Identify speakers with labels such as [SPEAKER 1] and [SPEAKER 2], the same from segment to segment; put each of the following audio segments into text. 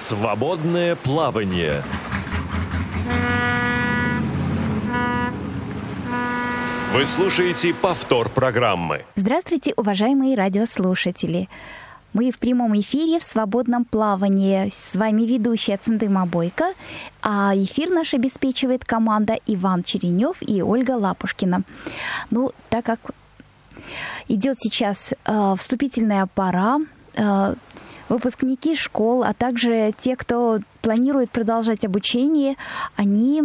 [SPEAKER 1] Свободное плавание. Вы слушаете повтор программы.
[SPEAKER 2] Здравствуйте, уважаемые радиослушатели. Мы в прямом эфире в свободном плавании. С вами ведущая Цендыма Бойко, а эфир наш обеспечивает команда Иван Черенев и Ольга Лапушкина. Ну, так как идет сейчас э, вступительная пора, э, выпускники школ, а также те, кто планирует продолжать обучение, они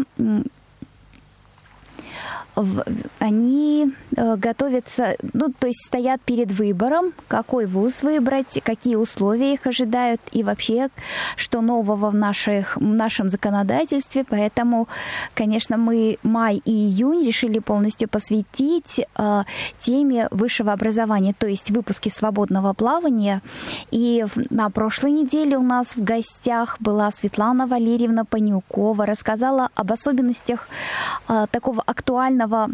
[SPEAKER 2] они э, готовятся, ну, то есть стоят перед выбором, какой вуз выбрать, какие условия их ожидают и вообще, что нового в, наших, в нашем законодательстве. Поэтому, конечно, мы май и июнь решили полностью посвятить э, теме высшего образования, то есть выпуски свободного плавания. И на прошлой неделе у нас в гостях была Светлана Валерьевна Панюкова, рассказала об особенностях э, такого актуального главного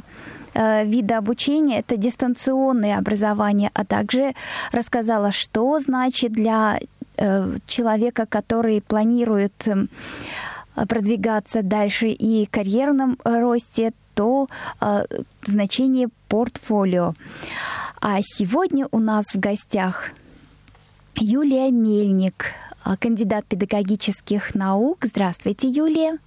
[SPEAKER 2] э, вида обучения это дистанционное образование, а также рассказала, что значит для э, человека, который планирует э, продвигаться дальше и карьерном росте, то значение портфолио. А сегодня у нас в гостях Юлия Мельник, кандидат педагогических наук. Здравствуйте, Юлия.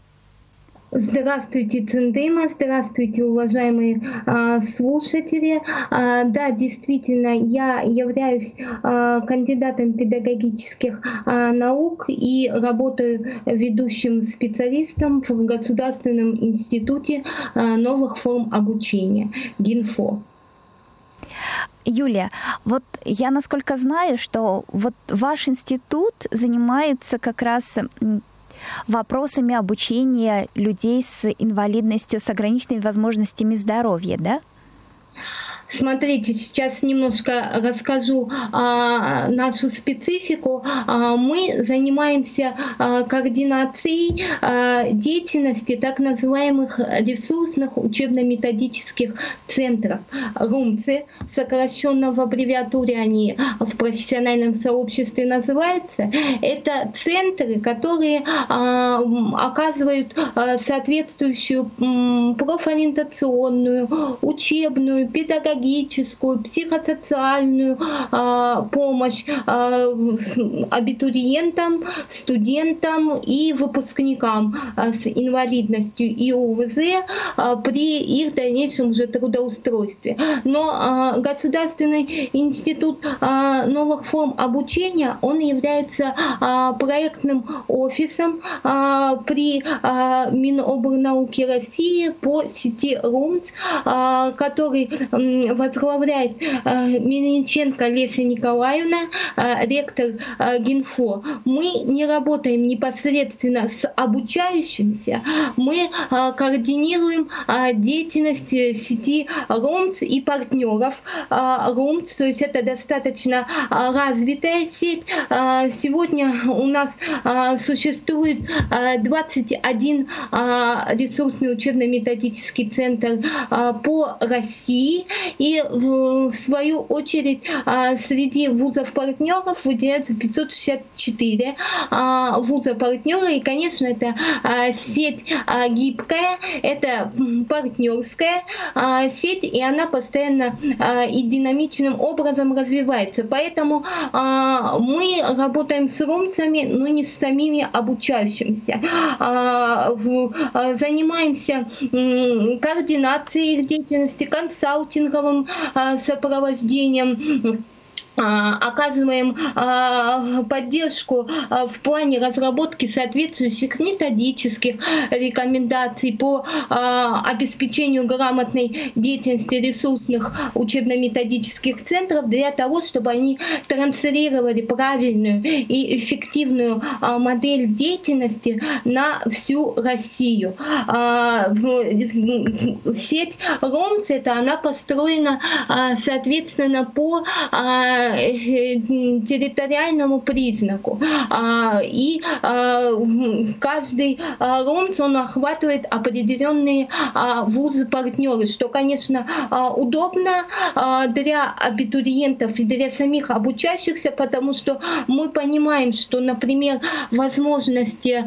[SPEAKER 3] Здравствуйте, Циндыма, здравствуйте, уважаемые э, слушатели. Э, да, действительно, я являюсь э, кандидатом педагогических э, наук и работаю ведущим специалистом в Государственном институте э, новых форм обучения ГИНФО.
[SPEAKER 2] Юлия, вот я насколько знаю, что вот ваш институт занимается как раз вопросами обучения людей с инвалидностью, с ограниченными возможностями здоровья, да?
[SPEAKER 3] Смотрите, сейчас немножко расскажу а, нашу специфику. А, мы занимаемся а, координацией а, деятельности так называемых ресурсных учебно-методических центров. РУМЦы, сокращенно в аббревиатуре они в профессиональном сообществе называются. Это центры, которые а, оказывают а, соответствующую профориентационную, учебную, педагогическую психологическую, психосоциальную э, помощь э, абитуриентам, студентам и выпускникам э, с инвалидностью и УВЗ э, при их дальнейшем уже трудоустройстве. Но э, Государственный институт э, новых форм обучения, он является э, проектным офисом э, при э, Минобрнауке России по сети РУМЦ, который возглавляет э, Мельниченко Леся Николаевна, э, ректор э, ГИНФО. Мы не работаем непосредственно с обучающимся, мы координируем деятельность сети РОМЦ и партнеров РОМЦ, то есть это достаточно развитая сеть. Сегодня у нас существует 21 ресурсный учебно-методический центр по России, и в свою очередь а, среди вузов-партнеров выделяются 564 а, вуза-партнера. И, конечно, это а, сеть гибкая, это партнерская сеть, и она постоянно и динамичным образом развивается. Поэтому мы работаем с румцами, но не с самими обучающимися. Занимаемся координацией их деятельности, консалтингом, сопровождением а, оказываем а, поддержку а, в плане разработки соответствующих методических рекомендаций по обеспечению грамотной деятельности ресурсных учебно-методических центров для того, чтобы они транслировали правильную и эффективную модель деятельности на всю Россию. Сеть РОМЦ это она построена соответственно по территориальному признаку. И каждый РОМЦ, он охватывает определенные вузы-партнеры, что, конечно, удобно для абитуриентов и для самих обучающихся, потому что мы понимаем, что, например, возможности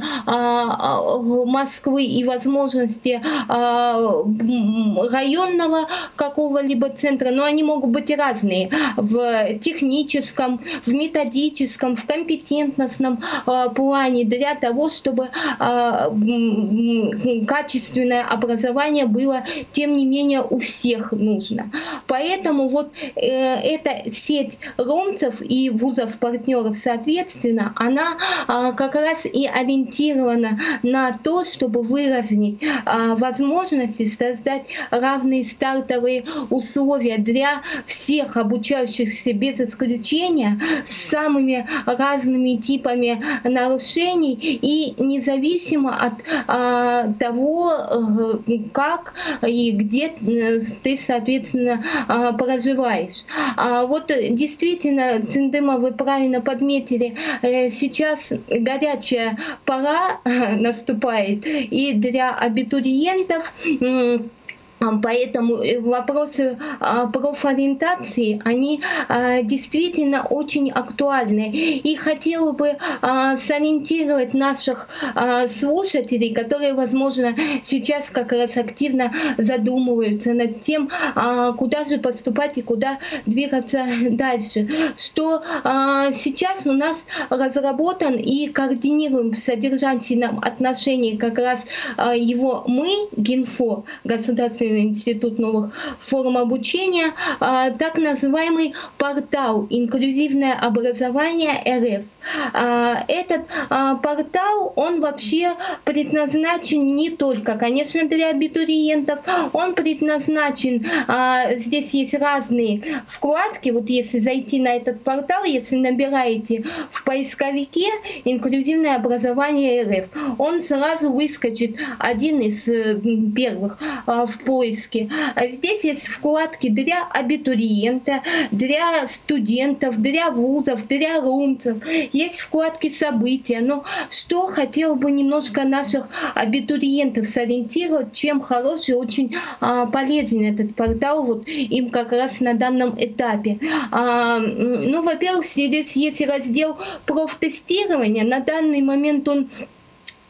[SPEAKER 3] Москвы и возможности районного какого-либо центра, но они могут быть разные в техническом, в методическом, в компетентностном э, плане для того, чтобы э, качественное образование было, тем не менее, у всех нужно. Поэтому вот э, эта сеть ромцев и вузов-партнеров, соответственно, она э, как раз и ориентирована на то, чтобы выровнять возможности создать равные стартовые условия для всех обучающихся без исключения с самыми разными типами нарушений и независимо от а, того, э, как и где э, ты, соответственно, а, проживаешь. А вот действительно, Циндыма, вы правильно подметили, э, сейчас горячая пора наступает и для абитуриентов Поэтому э, вопросы а, профориентации, они а, действительно очень актуальны. И хотела бы а, сориентировать наших слушателей, которые, возможно, сейчас как раз активно задумываются над тем, куда же поступать и куда двигаться дальше. Что сейчас у нас разработан и координируем в содержательном отношении как раз его мы, Гинфо, государственный Институт новых форм обучения, а, так называемый портал «Инклюзивное образование РФ». А, этот а, портал, он вообще предназначен не только, конечно, для абитуриентов, он предназначен, здесь есть разные вкладки, вот если зайти на этот портал, если набираете в поисковике «Инклюзивное образование РФ», он сразу выскочит один из первых в поиск поиске. А здесь есть вкладки для абитуриента, для студентов, для вузов, для румцев. Есть вкладки события. Но что хотел бы немножко наших абитуриентов сориентировать, чем хороший, очень а, полезен этот портал вот им как раз на данном этапе. А, ну, во-первых, здесь есть раздел профтестирования. На данный момент он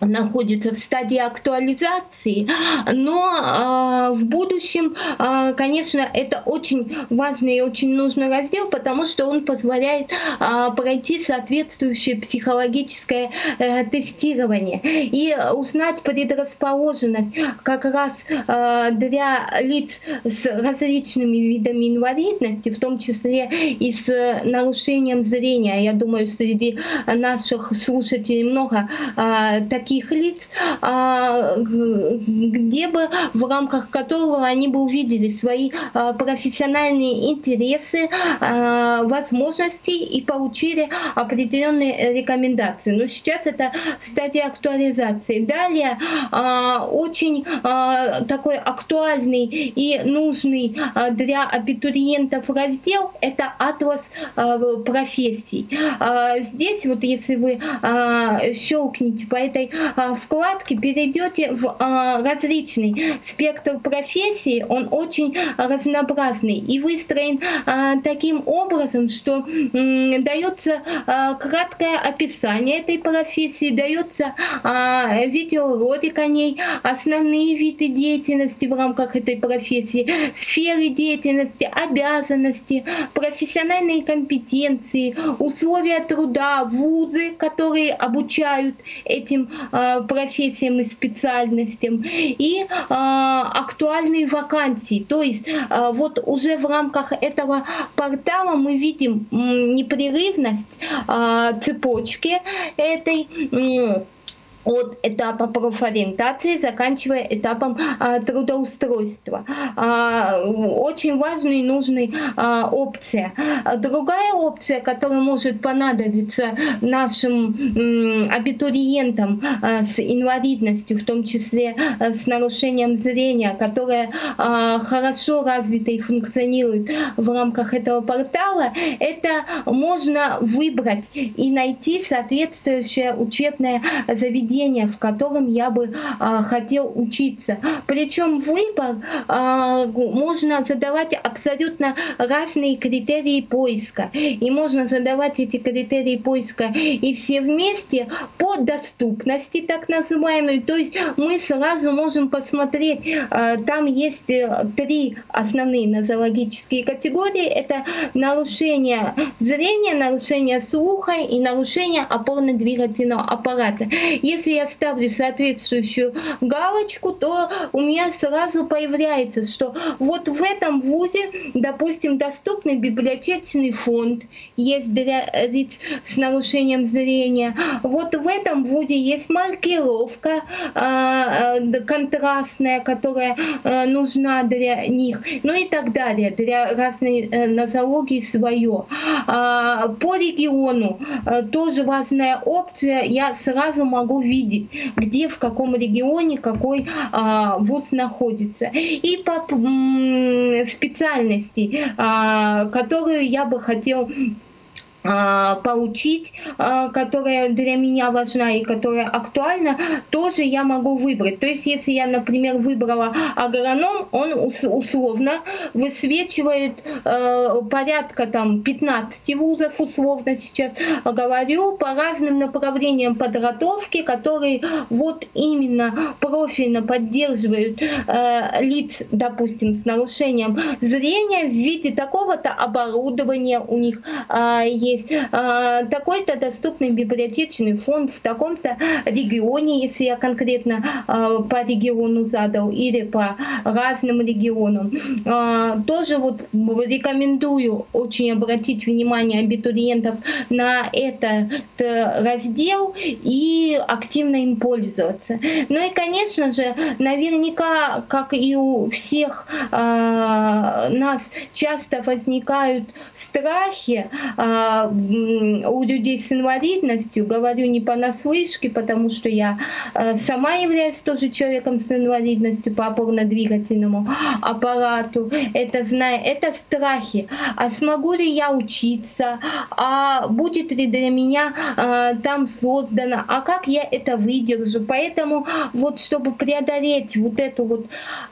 [SPEAKER 3] находится в стадии актуализации, но э, в будущем, э, конечно, это очень важный и очень нужный раздел, потому что он позволяет э, пройти соответствующее психологическое э, тестирование и узнать предрасположенность как раз э, для лиц с различными видами инвалидности, в том числе и с нарушением зрения. Я думаю, среди наших слушателей много э, таких таких лиц, а, где бы в рамках которого они бы увидели свои а, профессиональные интересы, а, возможности и получили определенные рекомендации. Но сейчас это в стадии актуализации. Далее очень такой актуальный и нужный для абитуриентов раздел – это атлас профессий. Здесь вот если вы щелкнете по этой вкладки перейдете в а, различный спектр профессий, он очень разнообразный. И выстроен а, таким образом, что дается краткое описание этой профессии, дается видеоролик о ней, основные виды деятельности в рамках этой профессии, сферы деятельности, обязанности, профессиональные компетенции, условия труда, вузы, которые обучают этим профессиям и специальностям, и э, актуальные вакансии. То есть э, вот уже в рамках этого портала мы видим непрерывность цепочки этой от этапа профориентации, заканчивая этапом а, трудоустройства. А, очень важная и нужная а, опция. Другая опция, которая может понадобиться нашим м, абитуриентам а, с инвалидностью, в том числе а, с нарушением зрения, которая а, хорошо развита и функционирует в рамках этого портала, это можно выбрать и найти соответствующее учебное заведение заведение, в котором я бы а, хотел учиться. Причем выбор а, можно задавать абсолютно разные критерии поиска. И можно задавать эти критерии поиска и все вместе по доступности, так называемой. То есть мы сразу можем посмотреть, а, там есть э, три основные нозологические категории. Это нарушение зрения, нарушение слуха и нарушение опорно-двигательного аппарата. Если если я ставлю соответствующую галочку, то у меня сразу появляется, что вот в этом вузе, допустим, доступный библиотечный фонд есть для лиц с нарушением зрения. Вот в этом вузе есть маркировка э, контрастная, которая э, нужна для них, ну и так далее, для разной э, нозологии свое. По региону э, тоже важная опция, я сразу могу видеть, где, в каком регионе какой а, вуз находится. И по специальности, а, которую я бы хотел а, поучить, а, которая для меня важна и которая актуальна, тоже я могу выбрать. То есть, если я, например, выбрала агроном, он условно высвечивает э, порядка там 15 вузов, условно сейчас говорю, по разным направлениям подготовки, которые вот именно профильно поддерживают э, лиц, допустим, с нарушением зрения в виде такого-то оборудования у них э, есть есть а, такой-то доступный библиотечный фонд в таком-то регионе, если я конкретно а, по региону задал, или по разным регионам. А, тоже вот рекомендую очень обратить внимание абитуриентов на этот раздел и активно им пользоваться. Ну и, конечно же, наверняка, как и у всех нас часто возникают страхи, у людей с инвалидностью, говорю не понаслышке, потому что я э, сама являюсь тоже человеком с инвалидностью по опорно-двигательному аппарату. Это, знаю, это страхи. А смогу ли я учиться? А будет ли для меня а, там создано? А как я это выдержу? Поэтому вот чтобы преодолеть вот эту вот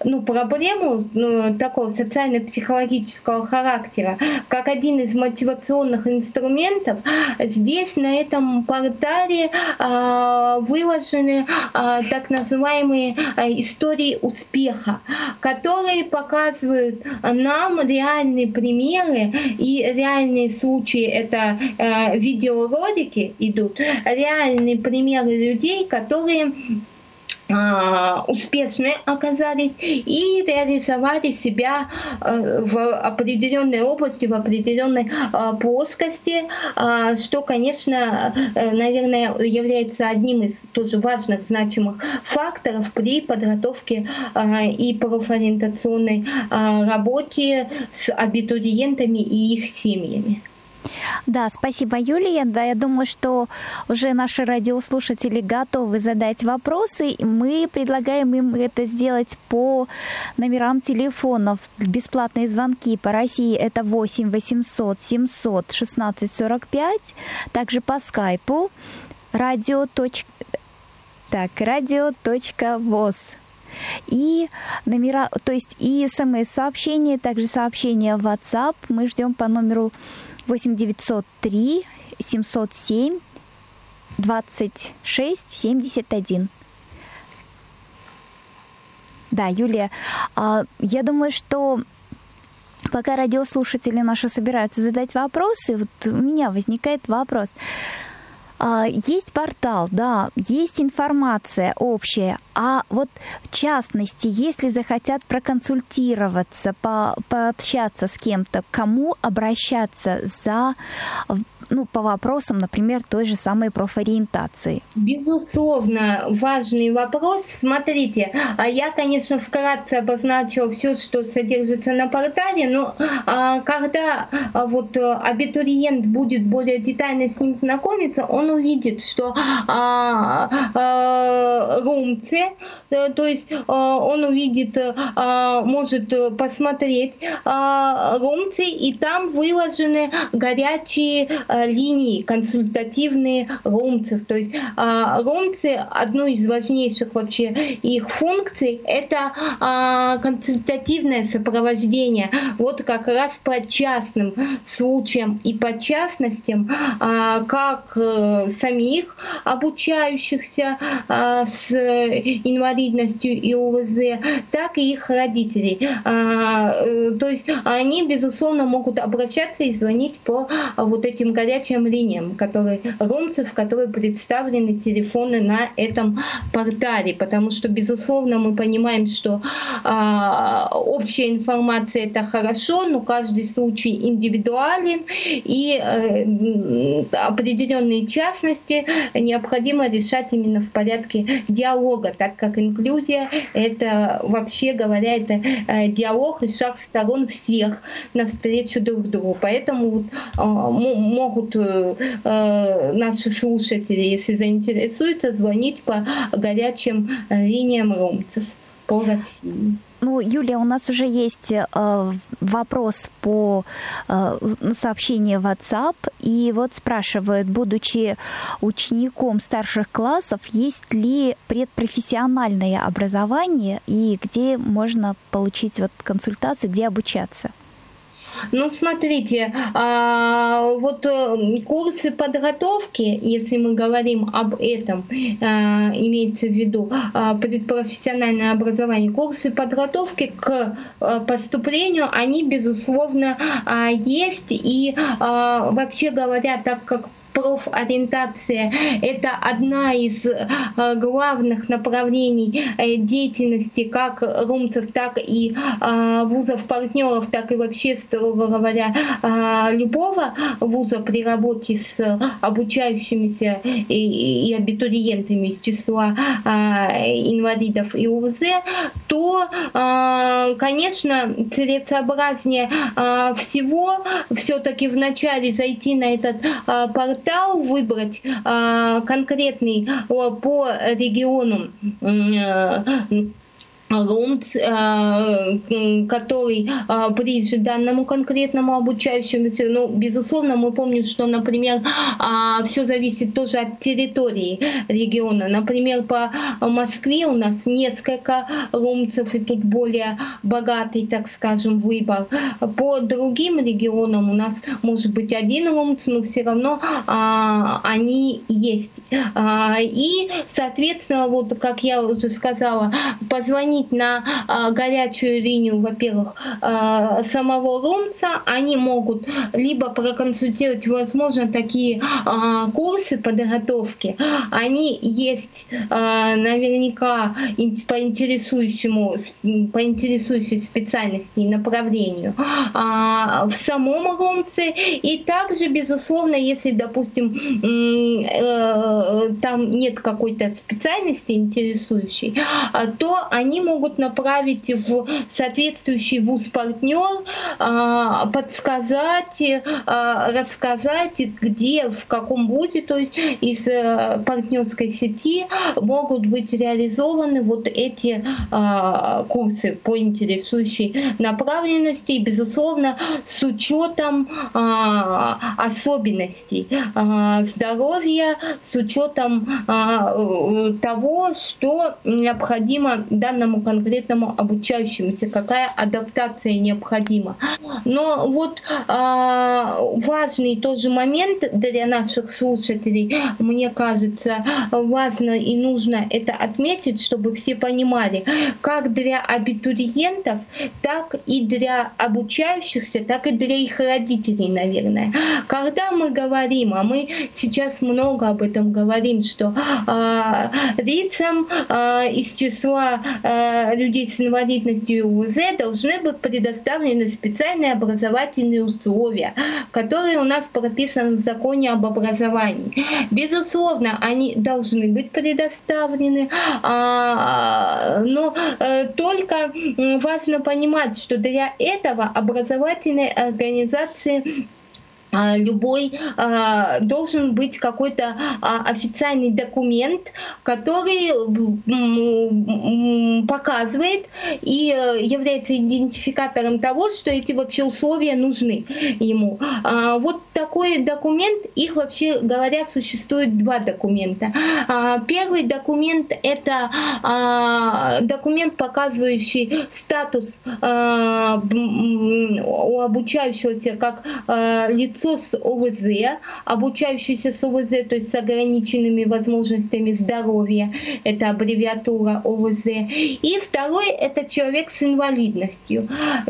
[SPEAKER 3] ну, проблему ну, такого социально-психологического характера, как один из мотивационных инструментов, инструментов. Здесь на этом портале а, выложены а, так называемые а, истории успеха, которые показывают нам реальные примеры и реальные случаи. Это видеоролики идут, реальные примеры людей, которые успешны оказались и реализовали себя э, в определенной области, в определенной а, плоскости, а, что, конечно, э, наверное, является одним из тоже важных, значимых факторов при подготовке и профориентационной работе с абитуриентами и их семьями.
[SPEAKER 2] Да, спасибо, Юлия. Да, я думаю, что уже наши радиослушатели готовы задать вопросы. Мы предлагаем им это сделать по номерам телефонов. Бесплатные звонки по России это 8 800 700 16 45. Также по скайпу радио. Так, радио.воз. И номера, то есть и смс-сообщения, также сообщения в WhatsApp мы ждем по номеру 8 903 707 26 71. Да, Юлия, а, я думаю, что пока радиослушатели наши собираются задать вопросы, вот у меня возникает вопрос. А, есть портал, да, есть информация общая, а вот в частности, если захотят проконсультироваться, по, пообщаться с кем-то, кому обращаться за ну, по вопросам, например, той же самой профориентации?
[SPEAKER 3] Безусловно, важный вопрос. Смотрите, а я, конечно, вкратце обозначила все, что содержится на портале, но а, когда а, вот абитуриент будет более детально с ним знакомиться, он увидит, что румцы, э, то есть он увидит, может посмотреть румцы, и там выложены горячие линии, консультативные румцев. То есть румцы, одно из важнейших вообще их функций, это консультативное сопровождение. Вот как раз по частным случаям и по частностям, как э, самих обучающихся с инвалидностью и УВЗ, так и их родителей. Э, то есть они, безусловно, могут обращаться и звонить по вот этим горячим линиям, которые румцев, которые представлены телефоны на этом портале, потому что, безусловно, мы понимаем, что а, общая информация это хорошо, но каждый случай индивидуален, и э, определенные частности необходимо решать именно в порядке диалога, так как инклюзия это вообще говоря, это э, диалог и шаг сторон всех навстречу друг другу. Поэтому вот, э, могут э, э, наши слушатели, если заинтересуются, звонить по горячим э, линиям ромцев по России.
[SPEAKER 2] Ну, Юлия, у нас уже есть э, вопрос по э, сообщению в WhatsApp. И вот спрашивают, будучи учеником старших классов, есть ли предпрофессиональное образование и где можно получить вот консультацию, где обучаться?
[SPEAKER 3] Ну, смотрите, а, вот э, курсы подготовки, если мы говорим об этом, а, имеется в виду а, предпрофессиональное образование, курсы подготовки к поступлению, они, безусловно, есть. И вообще говоря, так как профориентация – это одна из э, главных направлений э, деятельности как румцев, так и э, вузов-партнеров, так и вообще, строго говоря, любого вуза при работе с обучающимися и абитуриентами из числа инвалидов и УВЗ, то, конечно, целесообразнее всего все-таки вначале зайти на этот портал портал выбрать а, конкретный по региону Лунц, э, который э, ближе данному конкретному обучающемуся. Ну, безусловно, мы помним, что, например, а, все зависит тоже от территории региона. Например, по Москве у нас несколько лумцев, и тут более богатый, так скажем, выбор. По другим регионам у нас может быть один лумц, но все равно а, они есть. А, и, соответственно, вот как я уже сказала, позвонить позвонить на а, горячую линию, во-первых, а, самого Румца, они могут либо проконсультировать, возможно, такие а, курсы подготовки, они есть а, наверняка по интересующему, по интересующей специальности и направлению. А, в самом Румце, и также, безусловно, если, допустим, э, там нет какой-то специальности интересующей, то они могут направить в соответствующий вуз-партнер, а, подсказать, а, рассказать, где, в каком вузе, то есть из э, партнерской сети могут быть реализованы вот эти а, курсы по интересующей направленности, и, безусловно, с учетом особенностей здоровья, с учетом того, что необходимо данному данному конкретному обучающемуся, какая адаптация необходима. Но вот э, важный тоже момент для наших слушателей, мне кажется, важно и нужно это отметить, чтобы все понимали, как для абитуриентов, так и для обучающихся, так и для их родителей, наверное. Когда мы говорим, а мы сейчас много об этом говорим, что э, лицам э, из числа э, людей с инвалидностью и УЗ должны быть предоставлены специальные образовательные условия, которые у нас прописаны в законе об образовании. Безусловно, они должны быть предоставлены, а, но э, только важно понимать, что для этого образовательной организации любой а, должен быть какой-то а, официальный документ, который показывает и э, является идентификатором того, что эти вообще условия нужны ему. Вот такой документ, их вообще говоря, существует два документа. Первый документ это документ, показывающий статус у обучающегося как лицо лицо с ОВЗ, обучающийся с ОВЗ, то есть с ограниченными возможностями здоровья, это аббревиатура ОВЗ. И второй – это человек с инвалидностью.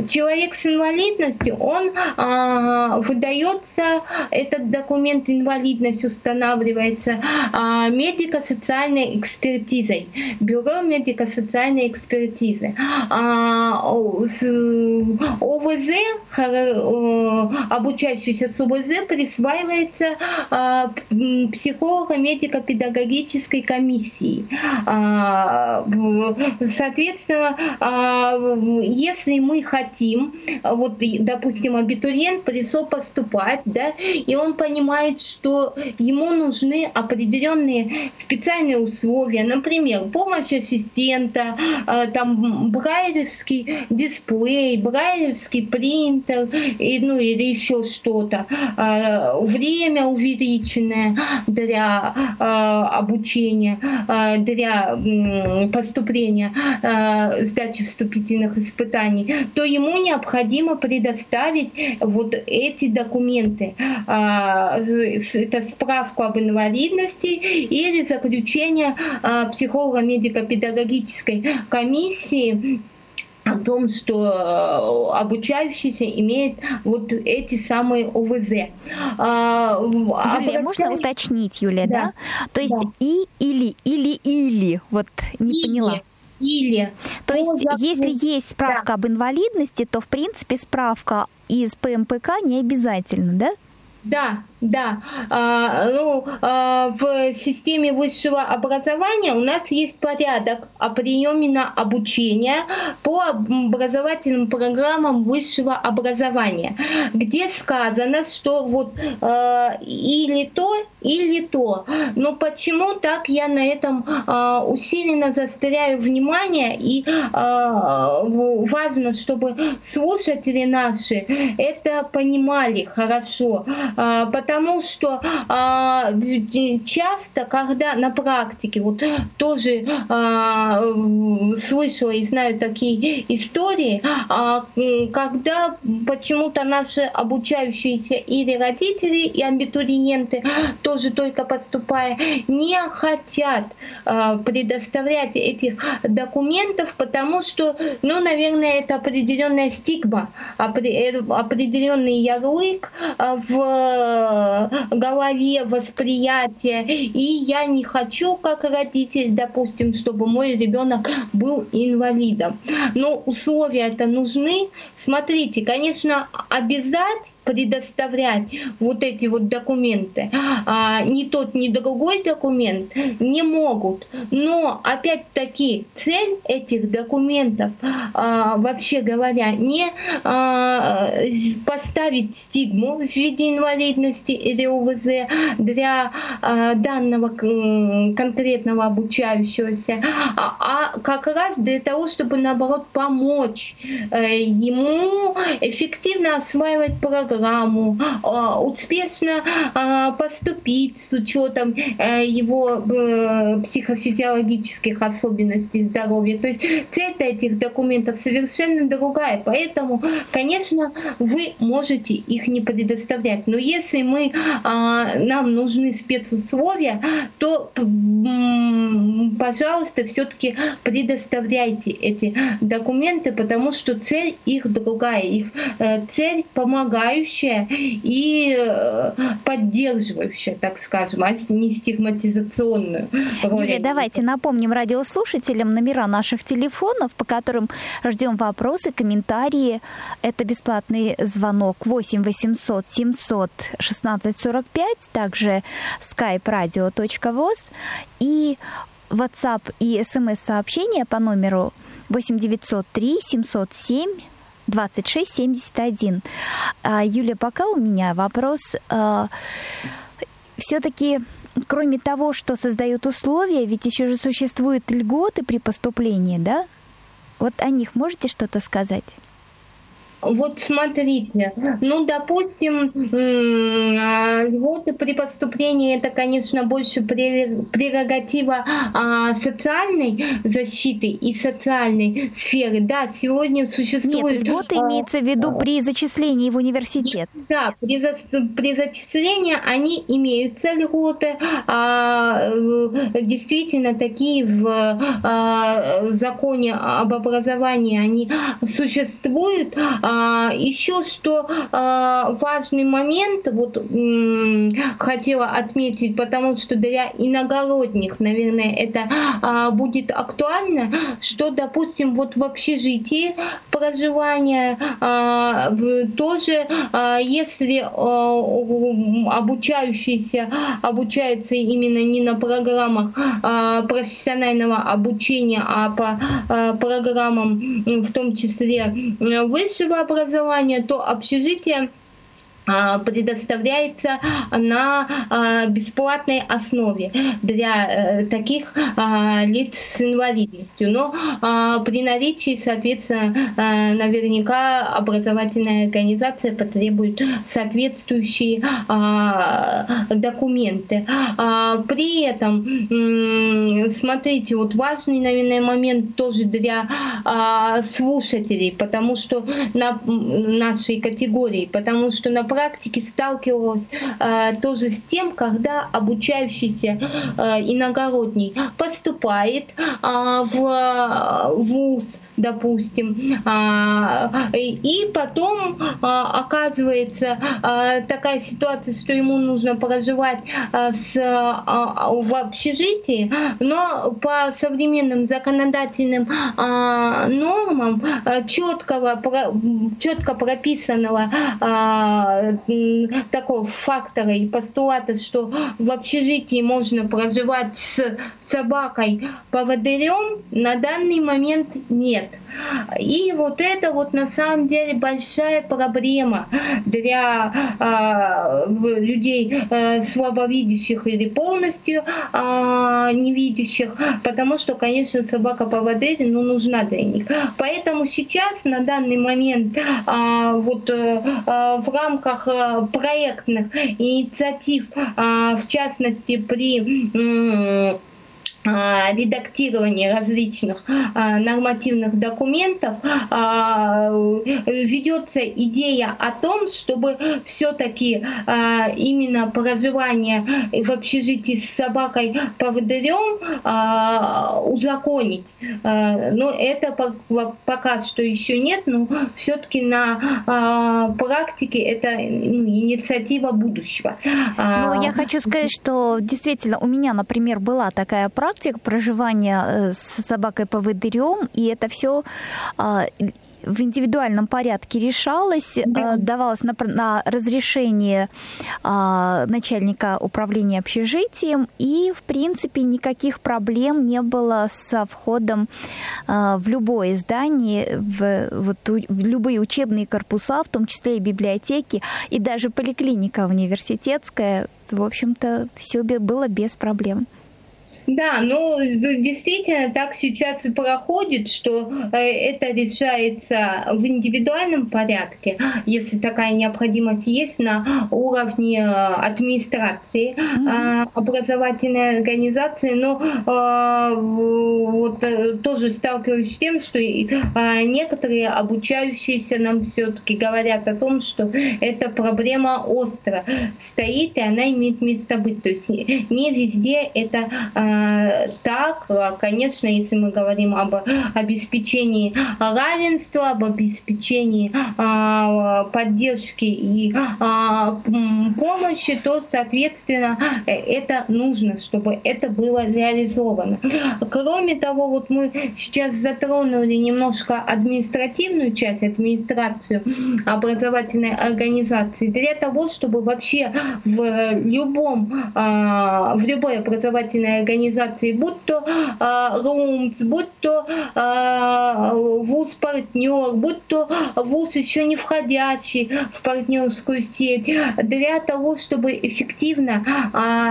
[SPEAKER 3] Человек с инвалидностью, он а, выдается, этот документ инвалидность устанавливается а, медико-социальной экспертизой, бюро медико-социальной экспертизы. А, с, ОВЗ, обучающийся с СУБЗ присваивается а, психолого-медико-педагогической комиссии. А, соответственно, а, если мы хотим, вот, допустим, абитуриент пришел поступать, да, и он понимает, что ему нужны определенные специальные условия, например, помощь ассистента, там брайлевский дисплей, брайлевский принтер, и, ну или еще что-то, время увеличенное для э, обучения, э, для поступления, сдачи вступительных испытаний, то ему необходимо предоставить вот эти документы. Это справку об инвалидности или заключение психолого-медико-педагогической комиссии о том, что э, обучающийся имеет вот эти самые ОВЗ.
[SPEAKER 2] А, Юлия, можно уточнить, Юлия, да? да? То есть да. и, или, или, или, вот не или. поняла.
[SPEAKER 3] Или.
[SPEAKER 2] То есть, если есть справка да. об инвалидности, то, в принципе, справка из ПМПК не обязательно, да?
[SPEAKER 3] Да, да, а, ну, а, в системе высшего образования у нас есть порядок о приеме на обучение по образовательным программам высшего образования, где сказано, что вот а, или то, или то. Но почему так я на этом а, усиленно застряю внимание и а, важно, чтобы слушатели наши это понимали хорошо, а, потому что а, часто, когда на практике, вот тоже а, слышала и знаю такие истории, а, когда почему-то наши обучающиеся или родители, и абитуриенты, тоже только поступая, не хотят а, предоставлять этих документов, потому что, ну, наверное, это определенная стигма, э, определенный ярлык а, в голове восприятие, и я не хочу, как родитель, допустим, чтобы мой ребенок был инвалидом. Но условия это нужны. Смотрите, конечно, обязательно предоставлять вот эти вот документы, а, ни тот, ни другой документ не могут. Но опять-таки цель этих документов, а, вообще говоря, не а, поставить стигму в виде инвалидности или УВЗ для а, данного конкретного обучающегося, а, а как раз для того, чтобы наоборот помочь э, ему эффективно осваивать программу программу, а, успешно а, поступить с учетом э, его э, психофизиологических особенностей здоровья. То есть цель этих документов совершенно другая. Поэтому, конечно, вы можете их не предоставлять. Но если мы, а, нам нужны спецусловия, то, пожалуйста, все-таки предоставляйте эти документы, потому что цель их другая. Их э, цель помогающая обучающая и э, поддерживающая, так скажем, а не стигматизационную.
[SPEAKER 2] Юлия, давайте напомним радиослушателям номера наших телефонов, по которым ждем вопросы, комментарии. Это бесплатный звонок 8 800 700 16 45, также skype radio.voz и WhatsApp и смс-сообщения по номеру 8 903 707 2671. Юлия, пока у меня вопрос. А, Все-таки кроме того, что создают условия, ведь еще же существуют льготы при поступлении, да? Вот о них можете что-то сказать?
[SPEAKER 3] Вот смотрите, ну, допустим, льготы при поступлении это, конечно, больше прерогатива а, социальной защиты и социальной сферы. Да, сегодня существует...
[SPEAKER 2] Нет, льготы а, имеется в виду при зачислении в университет.
[SPEAKER 3] Да, при, за, при зачислении они имеются льготы, а, действительно такие в а, законе об образовании они существуют, а, еще что а, важный момент, вот хотела отметить, потому что для иногородних, наверное, это а, будет актуально, что, допустим, вот в общежитии проживания тоже, если обучающиеся обучаются именно не на программах профессионального обучения, а по программам в том числе высшего образования, то общежитие предоставляется на а, бесплатной основе для э, таких а, лиц с инвалидностью. Но при наличии, соответственно, наверняка образовательная организация потребует соответствующие документы. При этом, смотрите, вот важный, наверное, момент тоже для слушателей, потому что на нашей категории, потому что на практике сталкивалась э, тоже с тем, когда обучающийся э, иногородний поступает э, в вуз, допустим, э, и потом э, оказывается э, такая ситуация, что ему нужно проживать э, с, э, в общежитии, но по современным законодательным э, нормам э, четкого, четко прописанного э, такого фактора и постулата, что в общежитии можно проживать с собакой поводырем, на данный момент нет. И вот это вот на самом деле большая проблема для э, людей э, слабовидящих или полностью э, невидящих, потому что, конечно, собака поводырь ну, нужна для них. Поэтому сейчас на данный момент э, вот э, в рамках э, проектных инициатив, э, в частности при э, редактирование различных а, нормативных документов а, ведется идея о том, чтобы все-таки именно проживание в общежитии с собакой поводырем узаконить. Но это пока что еще нет, но все-таки на практике это ну, инициатива будущего.
[SPEAKER 2] Ну, я хочу сказать, что действительно у меня, например, была такая практика, практик проживания э, с собакой-поводырем, и это все а, в индивидуальном порядке решалось, да. Э, давалось на, на разрешение а, начальника управления общежитием, и, в принципе, никаких проблем не было со входом а, в любое здание, в, вот, в любые учебные корпуса, в том числе и библиотеки, и даже поликлиника университетская. В общем-то, все было без проблем.
[SPEAKER 3] Да, ну действительно так сейчас и проходит, что э, это решается в индивидуальном порядке, если такая необходимость есть на уровне э, администрации mm-hmm. образовательной организации, но вот тоже сталкиваюсь с тем, что некоторые обучающиеся нам все-таки говорят о том, что эта проблема остро стоит и она имеет место быть. То есть не везде это так, конечно, если мы говорим об обеспечении равенства, об обеспечении поддержки и помощи, то, соответственно, это нужно, чтобы это было реализовано. Кроме того, вот мы сейчас затронули немножко административную часть, администрацию образовательной организации, для того, чтобы вообще в любом, а, в любой образовательной организации, будь то а, РУМЦ, будь то а, вуз-партнер, будь то вуз еще не входящий в партнерскую сеть, для того, чтобы эффективно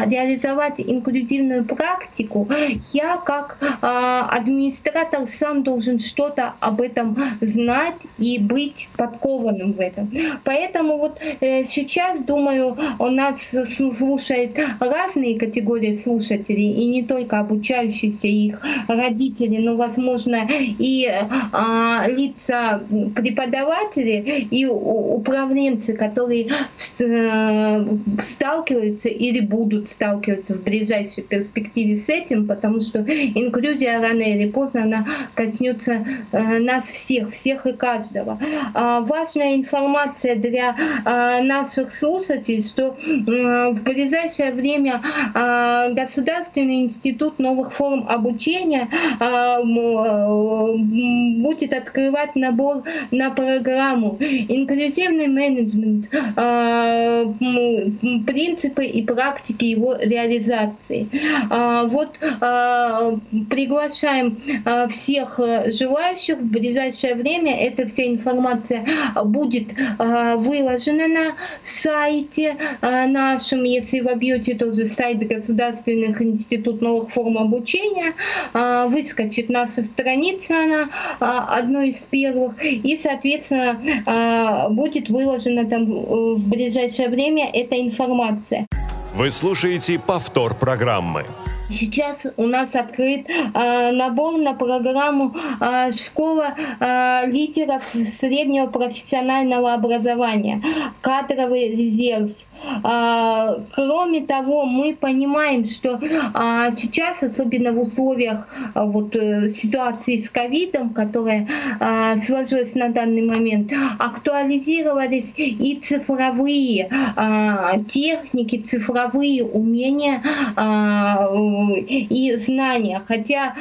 [SPEAKER 3] реализовать инклюзивную практику, я как администратор сам должен что-то об этом знать и быть подкованным в этом. Поэтому вот э, сейчас, думаю, у нас слушает разные категории слушателей, и не только обучающиеся их родители, но, возможно, и а, лица преподаватели и управленцы, которые э, сталкиваются или будут сталкиваться в ближайшей перспективе с этим, потому что инклюзия рано или поздно она коснется э, нас всех, всех и каждого. А, важная информация для а, наших слушателей, что в ближайшее время а, Государственный институт новых форм обучения будет открывать набор на программу инклюзивный менеджмент, принципы и практики его реализации. Вот приглашаем всех желающих в ближайшее время. Эта вся информация будет выложена на сайте нашем, если вобьете тоже сайт Государственных институт новых форм обучения, выскочит наша страница, она одной из первых, и, соответственно, будет выложена там э, в ближайшее время эта информация.
[SPEAKER 1] Вы слушаете повтор программы.
[SPEAKER 3] Сейчас у нас открыт э, набор на программу э, школа э, лидеров среднего профессионального образования, кадровый резерв. А, кроме того, мы понимаем, что а, сейчас, особенно в условиях а, вот, э, ситуации с ковидом, которая сложилась на данный момент, актуализировались и цифровые техники, цифровые умения и знания. Хотя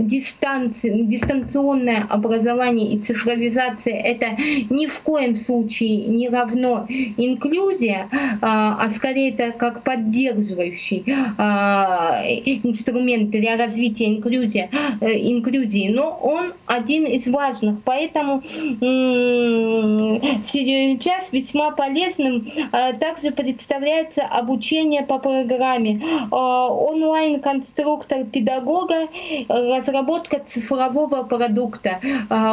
[SPEAKER 3] дистанци... дистанционное образование и цифровизация это ни в коем случае не равно инклюзии инклюзия, а, а скорее это как поддерживающий а, инструмент для развития инклюзии, э, инклюзии, но он один из важных. Поэтому сейчас весьма полезным а, также представляется обучение по программе онлайн-конструктор педагога, разработка цифрового продукта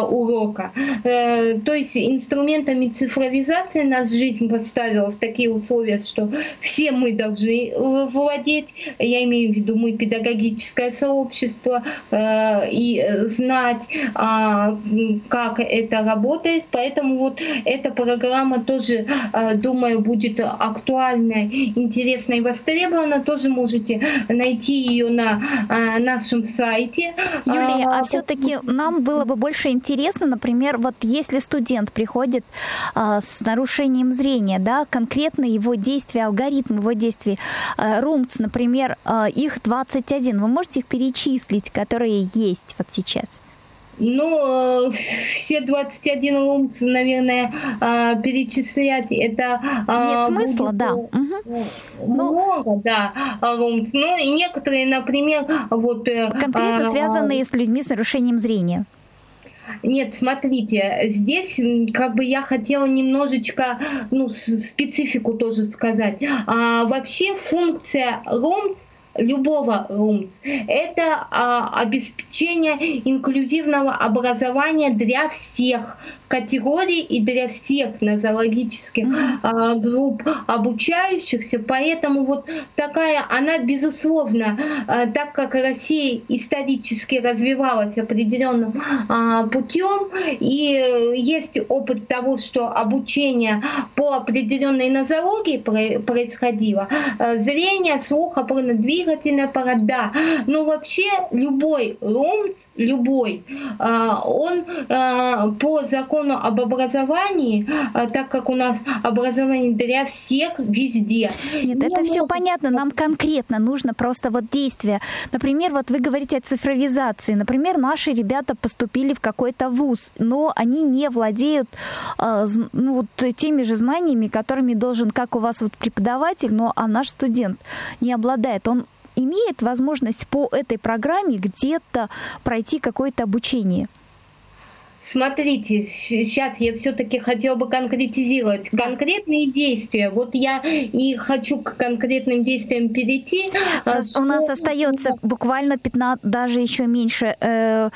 [SPEAKER 3] урока. Э, то есть инструментами цифровизации нас жизнь поставила в такие условия, что все мы должны э, владеть, я имею в виду мы педагогическое сообщество, э, и знать, а, как это работает. Поэтому вот эта программа тоже, э, думаю, будет актуальной, интересной и востребована. Тоже можете найти ее на нашем сайте.
[SPEAKER 2] Юлия, а, а все-таки нам было бы больше интересно, например, вот если студент приходит с нарушением зрения, да, конкретно его действия, алгоритм его действий. Э, Румц, например, э, их 21. Вы можете их перечислить, которые есть вот сейчас?
[SPEAKER 3] Ну, э, все 21 румц, наверное, перечислять это...
[SPEAKER 2] Нет смысла, будет, да. Угу.
[SPEAKER 3] Много, ну, да, румц. Ну, и некоторые, например, вот...
[SPEAKER 2] Конкретно связанные с людьми с нарушением зрения.
[SPEAKER 3] Нет, смотрите, здесь как бы я хотела немножечко ну, специфику тоже сказать. А, вообще функция ROMS любого РУМС. Это а, обеспечение инклюзивного образования для всех, категорий и для всех нозологических а, групп обучающихся. Поэтому вот такая, она безусловно, а, так как Россия исторически развивалась определенным а, путем, и есть опыт того, что обучение по определенной нозологии происходило, зрение, слух, опорно-двигательный аппарат, да. Но вообще любой РУМЦ, любой, он по закону об образовании, так как у нас образование для всех везде.
[SPEAKER 2] Нет, Не это все понятно. Нам конкретно нужно просто вот действие. Например, вот вы говорите о цифровизации. Например, наши ребята поступили в какой-то вуз, но они не владеют э, ну, вот теми же знаниями, которыми должен, как у вас вот преподаватель, но а наш студент не обладает. Он имеет возможность по этой программе где-то пройти какое-то обучение.
[SPEAKER 3] Смотрите, сейчас я все-таки хотела бы конкретизировать конкретные действия. Вот я и хочу к конкретным действиям перейти.
[SPEAKER 2] Просто У нас остается буквально 15, даже еще меньше э,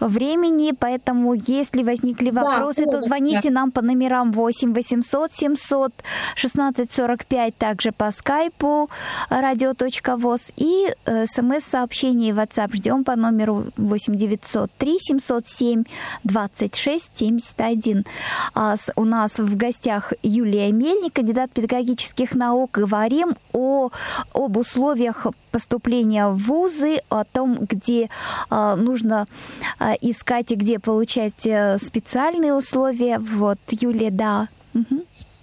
[SPEAKER 2] времени, поэтому если возникли вопросы, да, то звоните да. нам по номерам 8 800 700 16 45, также по скайпу radio.voz и э, смс-сообщение в WhatsApp ждем по номеру 8 903 707 20 2671. А у нас в гостях Юлия Мельник, кандидат педагогических наук. Говорим о, об условиях поступления в вузы, о том, где а, нужно а, искать и где получать э, специальные условия. Вот, Юлия, да.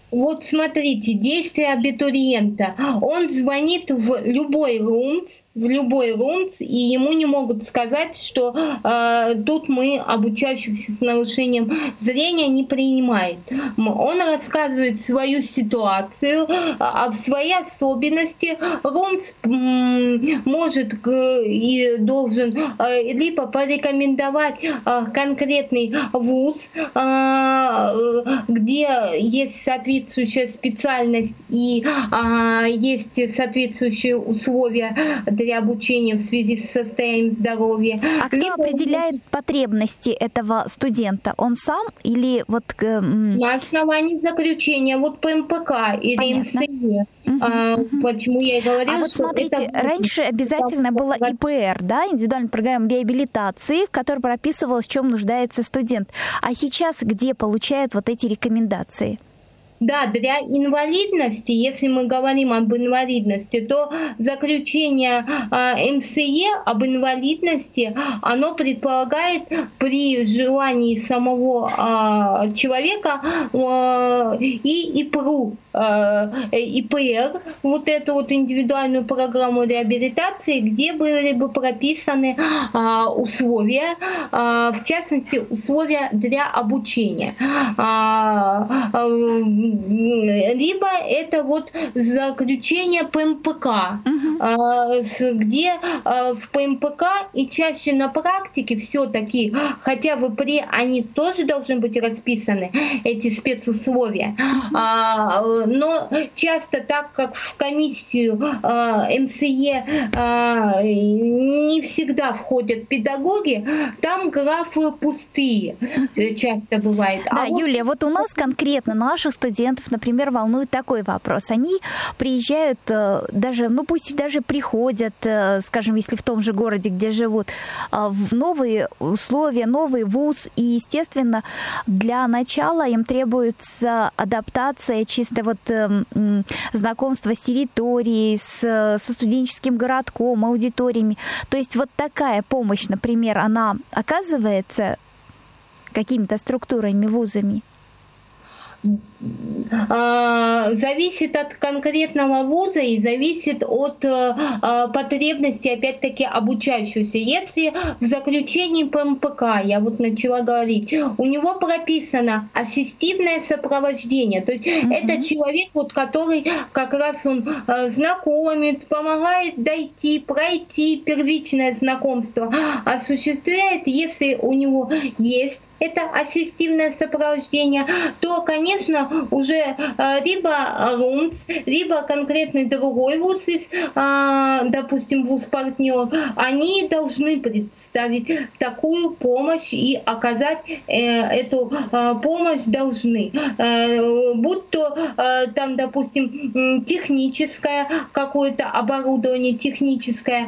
[SPEAKER 3] Вот смотрите, действие абитуриента. Он звонит в любой РУМЦ, в любой РУМЦ, и ему не могут сказать, что э, тут мы обучающихся с нарушением зрения не принимает. Он рассказывает свою ситуацию, а, свои особенности. РУМЦ может и должен э, либо порекомендовать конкретный вуз, где есть соответствующая специальность и есть соответствующие условия для обучения в связи с состоянием здоровья.
[SPEAKER 2] А кто Либо... определяет потребности этого студента? Он сам или вот...
[SPEAKER 3] Э, На основании заключения вот по МПК или МСЕ. Угу, а, угу. Почему я и говорила,
[SPEAKER 2] А вот смотрите, это... раньше обязательно было ИПР, да, индивидуальная программа реабилитации, в которой прописывалось, в чем нуждается студент. А сейчас где получают вот эти рекомендации?
[SPEAKER 3] Да, для инвалидности, если мы говорим об инвалидности, то заключение э, МСЕ об инвалидности, оно предполагает при желании самого э, человека э, и ИПРУ, э, ИПР, вот эту вот индивидуальную программу реабилитации, где были бы прописаны условия, в частности, условия для обучения. Э, э, либо это вот заключение ПМПК, uh-huh. где а, в ПМПК и чаще на практике все-таки, хотя в ИПРе они тоже должны быть расписаны, эти спецусловия, uh-huh. но часто так как в комиссию а, МСЕ не всегда входят педагоги, там графы пустые часто бывает.
[SPEAKER 2] Да, а Юлия, вот у нас конкретно наших студентов студентов, например, волнует такой вопрос. Они приезжают э, даже, ну пусть даже приходят, э, скажем, если в том же городе, где живут, э, в новые условия, новый вуз, и, естественно, для начала им требуется адаптация, чисто вот знакомство с территорией, с, со студенческим городком, аудиториями. То есть вот такая помощь, например, она оказывается какими-то структурами, вузами?
[SPEAKER 3] А, зависит от конкретного вуза и зависит от э, а, потребностей, опять-таки, обучающегося. Если в заключении ПМПК, я вот начала говорить, у него прописано ассистивное сопровождение, то есть mm-hmm. это человек, вот, который как раз он э, знакомит, помогает дойти, пройти первичное знакомство, осуществляет, если у него есть это ассистивное сопровождение, то, конечно, уже э, либо РУНЦ, либо конкретный другой вуз э, допустим, вуз-партнер, они должны представить такую помощь и оказать э, эту помощь должны. Будь то там, допустим, техническое какое-то оборудование, техническое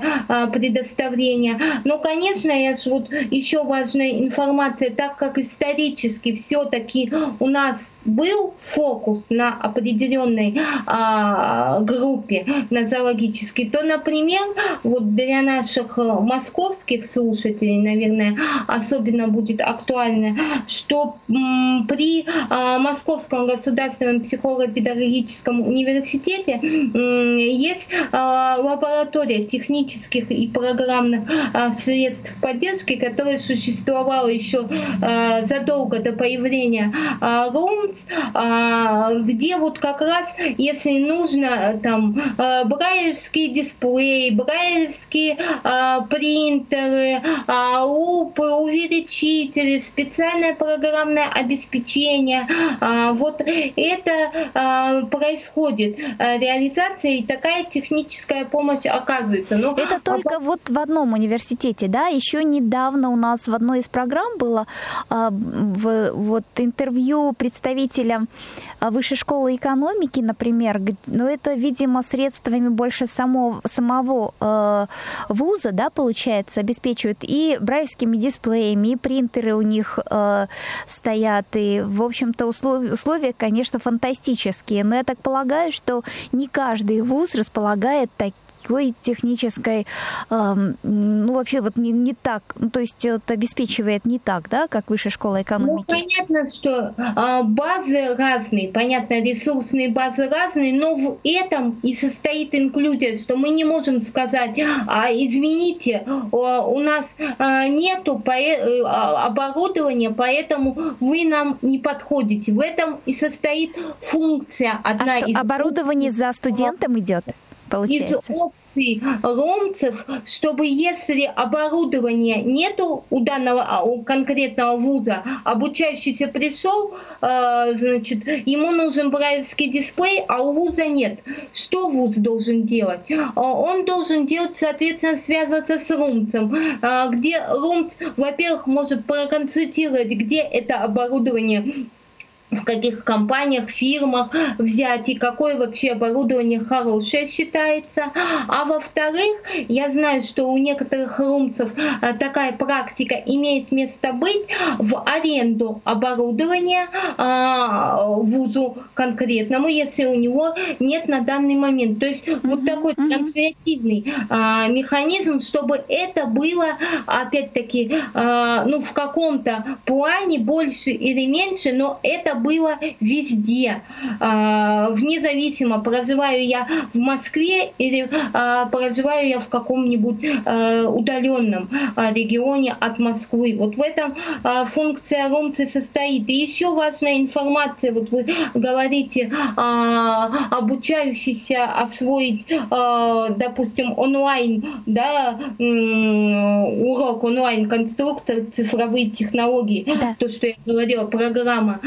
[SPEAKER 3] предоставление. Но, конечно, я вот еще важная информация, так как исторически все-таки у нас был фокус на определенной а, группе, на зоологической, то, например, вот для наших э, московских слушателей, наверное, особенно будет актуально, что м, при а, Московском государственном психолого-педагогическом университете м, есть а, лаборатория технических и программных а, средств поддержки, которая существовала еще а, задолго до появления а, РУМ, где вот как раз, если нужно, там, а, брайлевские дисплеи, брайлевские а, принтеры, лупы, увеличители, специальное программное обеспечение, вот это происходит реализация и такая техническая помощь оказывается.
[SPEAKER 2] Но это только а... вот в одном университете, да? Еще недавно у нас в одной из программ было вот интервью представителей представителям а, Высшей школы экономики, например, но ну, это, видимо, средствами больше самого, самого э, вуза, да, получается, обеспечивают. И брайлевскими дисплеями, и принтеры у них э, стоят, и, в общем-то, условия, условия, конечно, фантастические, но я так полагаю, что не каждый вуз располагает таким такой технической, э, ну, вообще вот не, не так, ну, то есть это обеспечивает не так, да, как высшая школа экономики?
[SPEAKER 3] Ну, понятно, что э, базы разные, понятно, ресурсные базы разные, но в этом и состоит инклюзия, что мы не можем сказать, а, извините, у нас э, нету по, э, оборудования, поэтому вы нам не подходите. В этом и состоит функция одна
[SPEAKER 2] а
[SPEAKER 3] из...
[SPEAKER 2] оборудование за студентом идет?
[SPEAKER 3] получается. Из опций ломцев, чтобы если оборудования нету у данного а, у конкретного вуза, обучающийся пришел, э, значит, ему нужен брайлевский дисплей, а у вуза нет. Что вуз должен делать? Он должен делать, соответственно, связываться с румцем, э, где румц, во-первых, может проконсультировать, где это оборудование в каких компаниях, фирмах взять и какое вообще оборудование хорошее считается. А во-вторых, я знаю, что у некоторых румцев э, такая практика имеет место быть в аренду оборудования а, вузу конкретному, если у него нет на данный момент. То есть uh-huh, вот такой uh-huh. трансляционный а, механизм, чтобы это было опять-таки ну в каком-то плане больше или меньше, но это было везде, а, вне зависимо, проживаю я в Москве или а, проживаю я в каком-нибудь а, удаленном регионе от Москвы. Вот в этом функция ромцы состоит. И еще важная информация, вот вы говорите, обучающийся освоить, допустим, онлайн, да, урок онлайн-конструктор, цифровые технологии, да. то, что я говорила, программа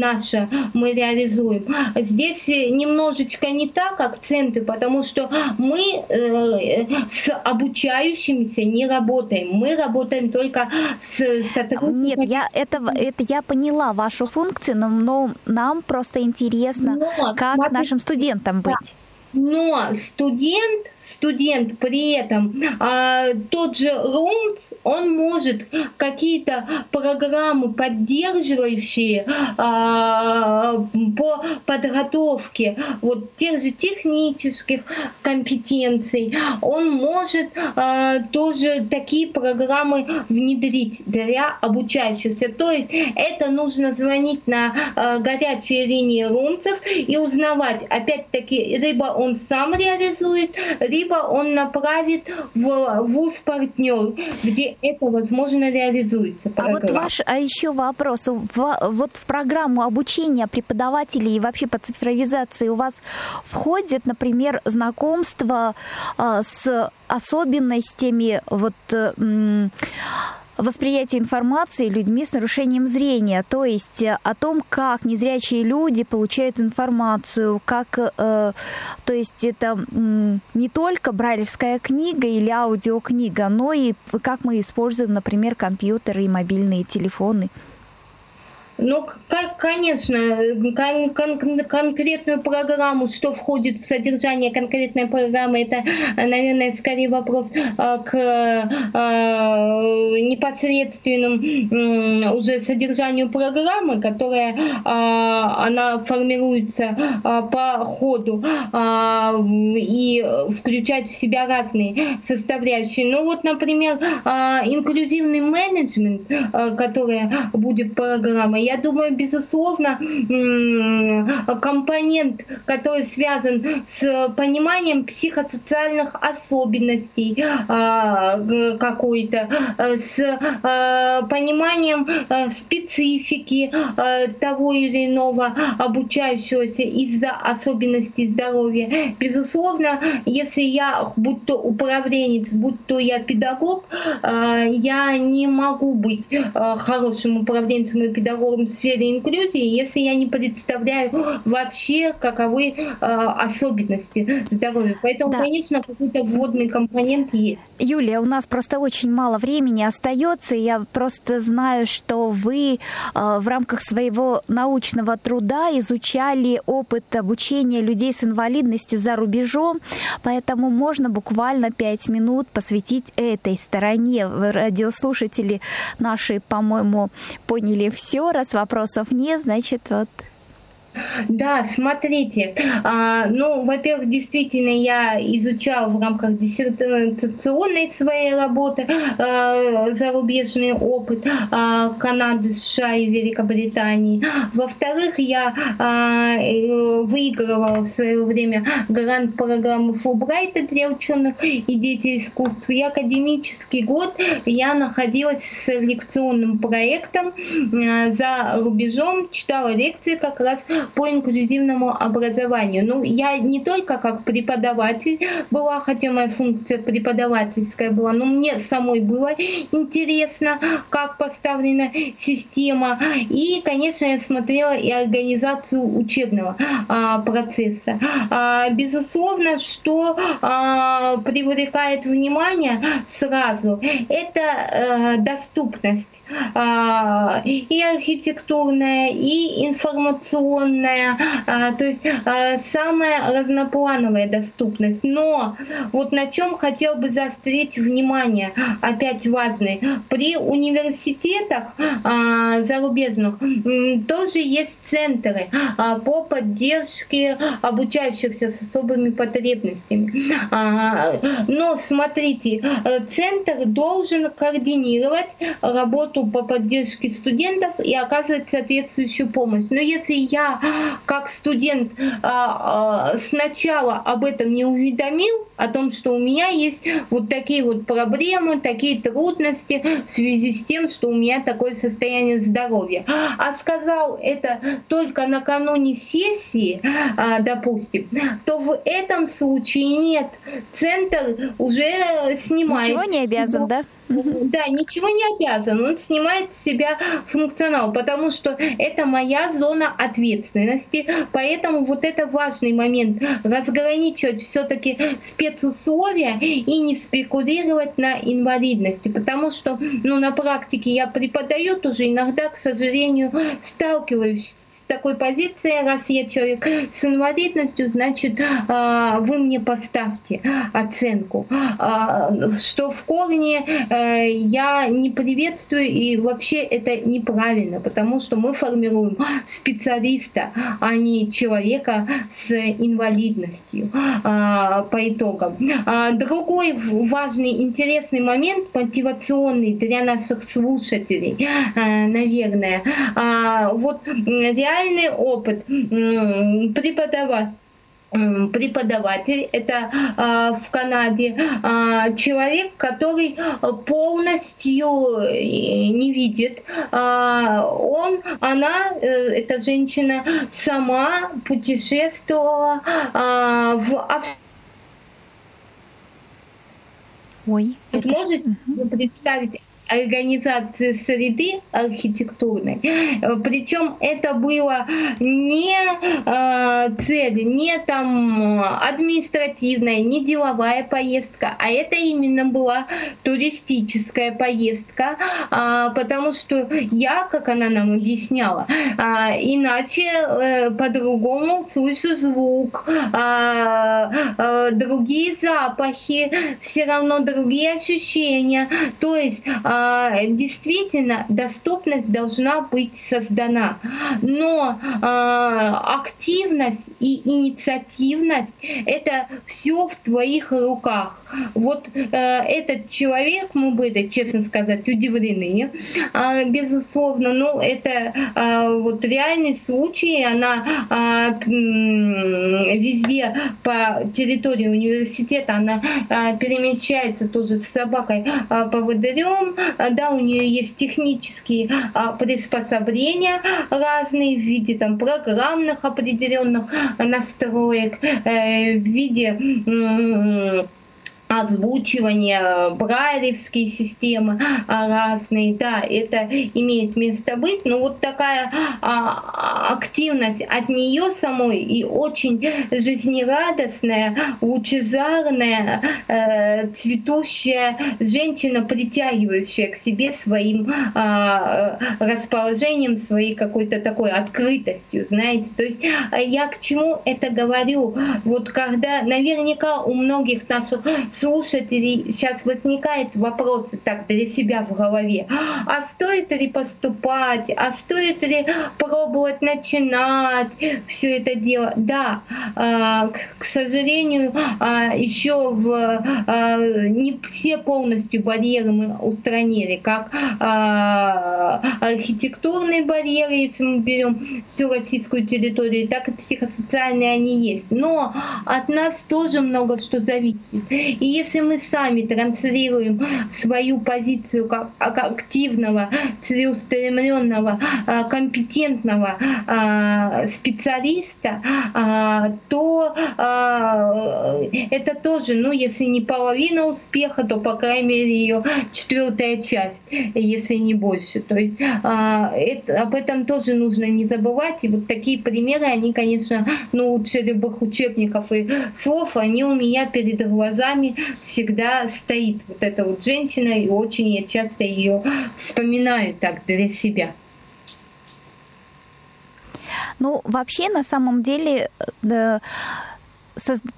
[SPEAKER 3] наша мы реализуем. Здесь немножечко не так акценты, потому что мы э, с обучающимися не работаем. Мы работаем только с
[SPEAKER 2] сотрудниками. Нет, я это, это я поняла вашу функцию, но, но нам просто интересно, но, как смотри, нашим студентам быть
[SPEAKER 3] но студент, студент при этом, а, тот же РУМЦ, он может какие-то программы поддерживающие а, по подготовке вот тех же технических компетенций, он может а, тоже такие программы внедрить для обучающихся. То есть это нужно звонить на а, горячие линии РУМЦев и узнавать, опять-таки, либо он сам реализует, либо он направит в вуз-партнер, где это, возможно, реализуется.
[SPEAKER 2] А вот ваш, а еще вопрос. Вот в программу обучения преподавателей и вообще по цифровизации у вас входит, например, знакомство э, с особенностями вот э, восприятия информации людьми с нарушением зрения, то есть э, о том, как незрячие люди получают информацию, как, э, то есть это не только брайлевская книга или аудиокнига, но и как мы используем, например, компьютеры и мобильные телефоны.
[SPEAKER 3] Ну, конечно, кон- кон- конкретную программу, что входит в содержание конкретной программы, это, наверное, скорее вопрос э, к э, непосредственному э, уже содержанию программы, которая э, она формируется по ходу и включает в себя разные составляющие. Ну вот, например, инклюзивный менеджмент, который будет программой, я думаю, безусловно, компонент, который связан с пониманием психосоциальных особенностей а, какой-то, э, с э, пониманием э, специфики того или иного обучающегося из-за особенностей здоровья. Безусловно, если я, будь то управленец, будь то я педагог, я не могу быть хорошим управленцем и педагогом в сфере инклюзии, если я не представляю вообще, каковы э, особенности здоровья. Поэтому, да. конечно, какой-то вводный компонент есть.
[SPEAKER 2] Юлия, у нас просто очень мало времени остается. Я просто знаю, что вы э, в рамках своего научного труда изучали опыт обучения людей с инвалидностью за рубежом, поэтому можно буквально пять минут посвятить этой стороне. Радиослушатели наши, по-моему, поняли все, раз вопросов нет, значит, вот
[SPEAKER 3] да, смотрите, а, ну, во-первых, действительно, я изучала в рамках диссертационной своей работы а, зарубежный опыт а, Канады, США и Великобритании. Во-вторых, я а, э, выигрывала в свое время грант программы Фулбрайта для ученых и детей искусств. И академический год я находилась с лекционным проектом а, за рубежом, читала лекции как раз по инклюзивному образованию. Ну, я не только как преподаватель была, хотя моя функция преподавательская была, но мне самой было интересно, как поставлена система. И, конечно, я смотрела и организацию учебного а, процесса. А, безусловно, что а, привлекает внимание сразу, это а, доступность а, и архитектурная, и информационная, огромная, а, то есть а, самая разноплановая доступность. Но вот на чем хотел бы заострить внимание, опять важный, при университетах а, зарубежных тоже есть центры по поддержке обучающихся с особыми потребностями. Но смотрите, центр должен координировать работу по поддержке студентов и оказывать соответствующую помощь. Но если я как студент а, а, сначала об этом не уведомил, о том, что у меня есть вот такие вот проблемы, такие трудности в связи с тем, что у меня такое состояние здоровья. А сказал это только накануне сессии, а, допустим, то в этом случае нет. Центр уже снимает.
[SPEAKER 2] Ничего не обязан, да?
[SPEAKER 3] Да, ничего не обязан. Он снимает с себя функционал, потому что это моя зона ответственности. Поэтому вот это важный момент. Разграничивать все-таки спецусловия и не спекулировать на инвалидности. Потому что ну, на практике я преподаю тоже иногда, к сожалению, сталкиваюсь такой позиции, раз я человек с инвалидностью, значит, а, вы мне поставьте оценку, а, что в корне э, я не приветствую и вообще это неправильно, потому что мы формируем специалиста, а не человека с инвалидностью. А, по итогам. Другой важный, интересный момент, мотивационный для наших слушателей, э, наверное, вот реально реальный опыт преподавать преподаватель, это э, в Канаде, э, человек, который полностью э, не видит. Э, он, она, э, эта женщина сама путешествовала э, в
[SPEAKER 2] Ой,
[SPEAKER 3] это... Можете угу. представить организацию среды архитектурной. Причем это было не э, цель, не там административная, не деловая поездка, а это именно была туристическая поездка, э, потому что я, как она нам объясняла, э, иначе э, по-другому слышу звук, э, э, другие запахи, все равно другие ощущения. То есть э, действительно доступность должна быть создана. Но э, активность и инициативность — это все в твоих руках. Вот э, этот человек, мы были, честно сказать, удивлены, э, безусловно, но это э, вот реальный случай, она везде по территории университета, она перемещается тоже с собакой э, поводырем, да, у нее есть технические э, приспособления разные в виде там программных определенных настроек, э, в виде озвучивание, брайлевские системы а, разные, да, это имеет место быть, но вот такая а, активность от нее самой и очень жизнерадостная, лучезарная, э, цветущая женщина, притягивающая к себе своим а, расположением, своей какой-то такой открытостью, знаете, то есть я к чему это говорю? Вот когда наверняка у многих наших слушателей сейчас возникает вопрос так для себя в голове, а стоит ли поступать, а стоит ли пробовать начинать все это дело? Да, а, к сожалению, а, еще в, а, не все полностью барьеры мы устранили, как архитектурные барьеры, если мы берем всю российскую территорию, так и психосоциальные они есть. Но от нас тоже много что зависит. И если мы сами транслируем свою позицию как активного, целеустремленного, а, компетентного а, специалиста, а, то это тоже, ну, если не половина успеха, то, по крайней мере, ее четвертая часть, если не больше. То есть это, об этом тоже нужно не забывать. И вот такие примеры, они, конечно, ну, лучше любых учебников и слов, они у меня перед глазами всегда стоит вот эта вот женщина, и очень я часто ее вспоминаю так для себя.
[SPEAKER 2] Ну, вообще, на самом деле, э,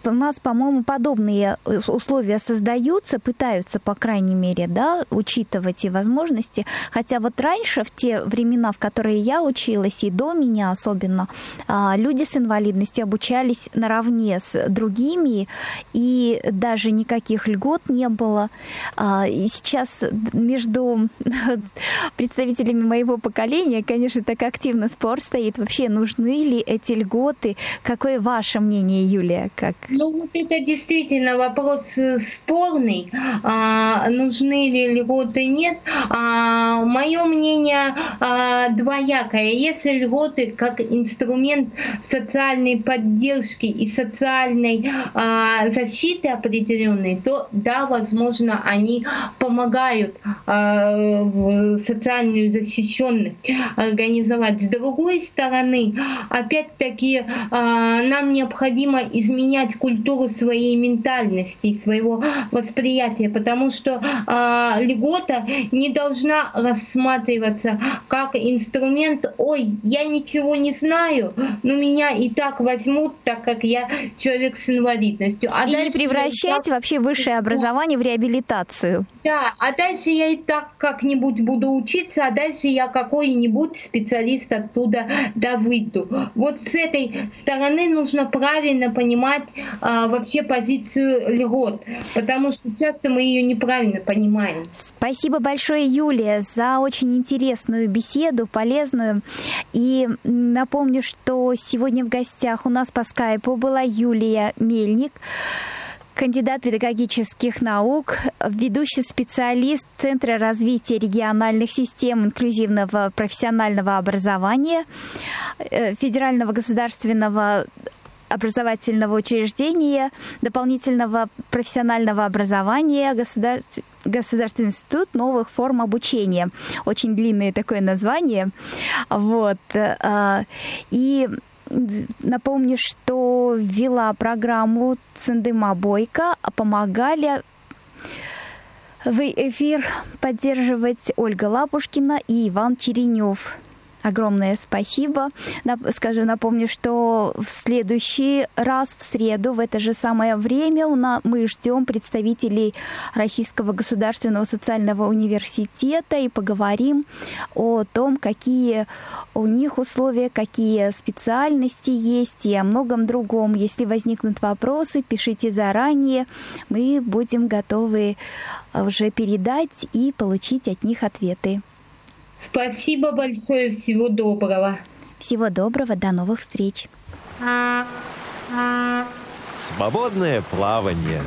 [SPEAKER 2] у нас, по-моему, подобные э, условия создаются, пытаются, по крайней мере, да, учитывать и возможности. Хотя вот раньше, в те времена, в которые я училась, и до меня особенно, а, люди с инвалидностью обучались наравне с другими, и даже никаких льгот не было. А, и сейчас между представителями моего поколения, конечно, так активно спор стоит. Вообще, нужны ли эти льготы? Какое ваше мнение, Юлия? Как?
[SPEAKER 3] Ну вот это действительно вопрос э, спорный, а, нужны ли льготы, нет. А, мое мнение а, двоякое. Если льготы как инструмент социальной поддержки и социальной а, защиты определенной, то да, возможно, они помогают а, в социальную защищенность организовать. С другой стороны, опять-таки, а, нам необходимо изменить менять культуру своей ментальности, своего восприятия, потому что э, льгота не должна рассматриваться как инструмент, ой, я ничего не знаю, но меня и так возьмут, так как я человек с инвалидностью.
[SPEAKER 2] А и не превращать я... вообще высшее образование в реабилитацию.
[SPEAKER 3] Да, а дальше я и так как-нибудь буду учиться, а дальше я какой-нибудь специалист оттуда да выйду. Вот с этой стороны нужно правильно понимать, понимать а, вообще позицию льгот, потому что часто мы ее неправильно понимаем.
[SPEAKER 2] Спасибо большое, Юлия, за очень интересную беседу, полезную. И напомню, что сегодня в гостях у нас по скайпу была Юлия Мельник, кандидат педагогических наук, ведущий специалист Центра развития региональных систем инклюзивного профессионального образования э, Федерального государственного образовательного учреждения, дополнительного профессионального образования, государств... Государственный институт новых форм обучения. Очень длинное такое название. Вот. Э, и напомню, что вела программу Циндыма Бойко, помогали в эфир поддерживать Ольга Лапушкина и Иван Черенев огромное спасибо. Скажу, напомню, что в следующий раз, в среду, в это же самое время у нас, мы ждем представителей Российского государственного социального университета и поговорим о том, какие у них условия, какие специальности есть и о многом другом. Если возникнут вопросы, пишите заранее. Мы будем готовы уже передать и получить от них ответы.
[SPEAKER 3] Спасибо большое, всего доброго.
[SPEAKER 2] Всего доброго, до новых встреч.
[SPEAKER 1] Свободное плавание.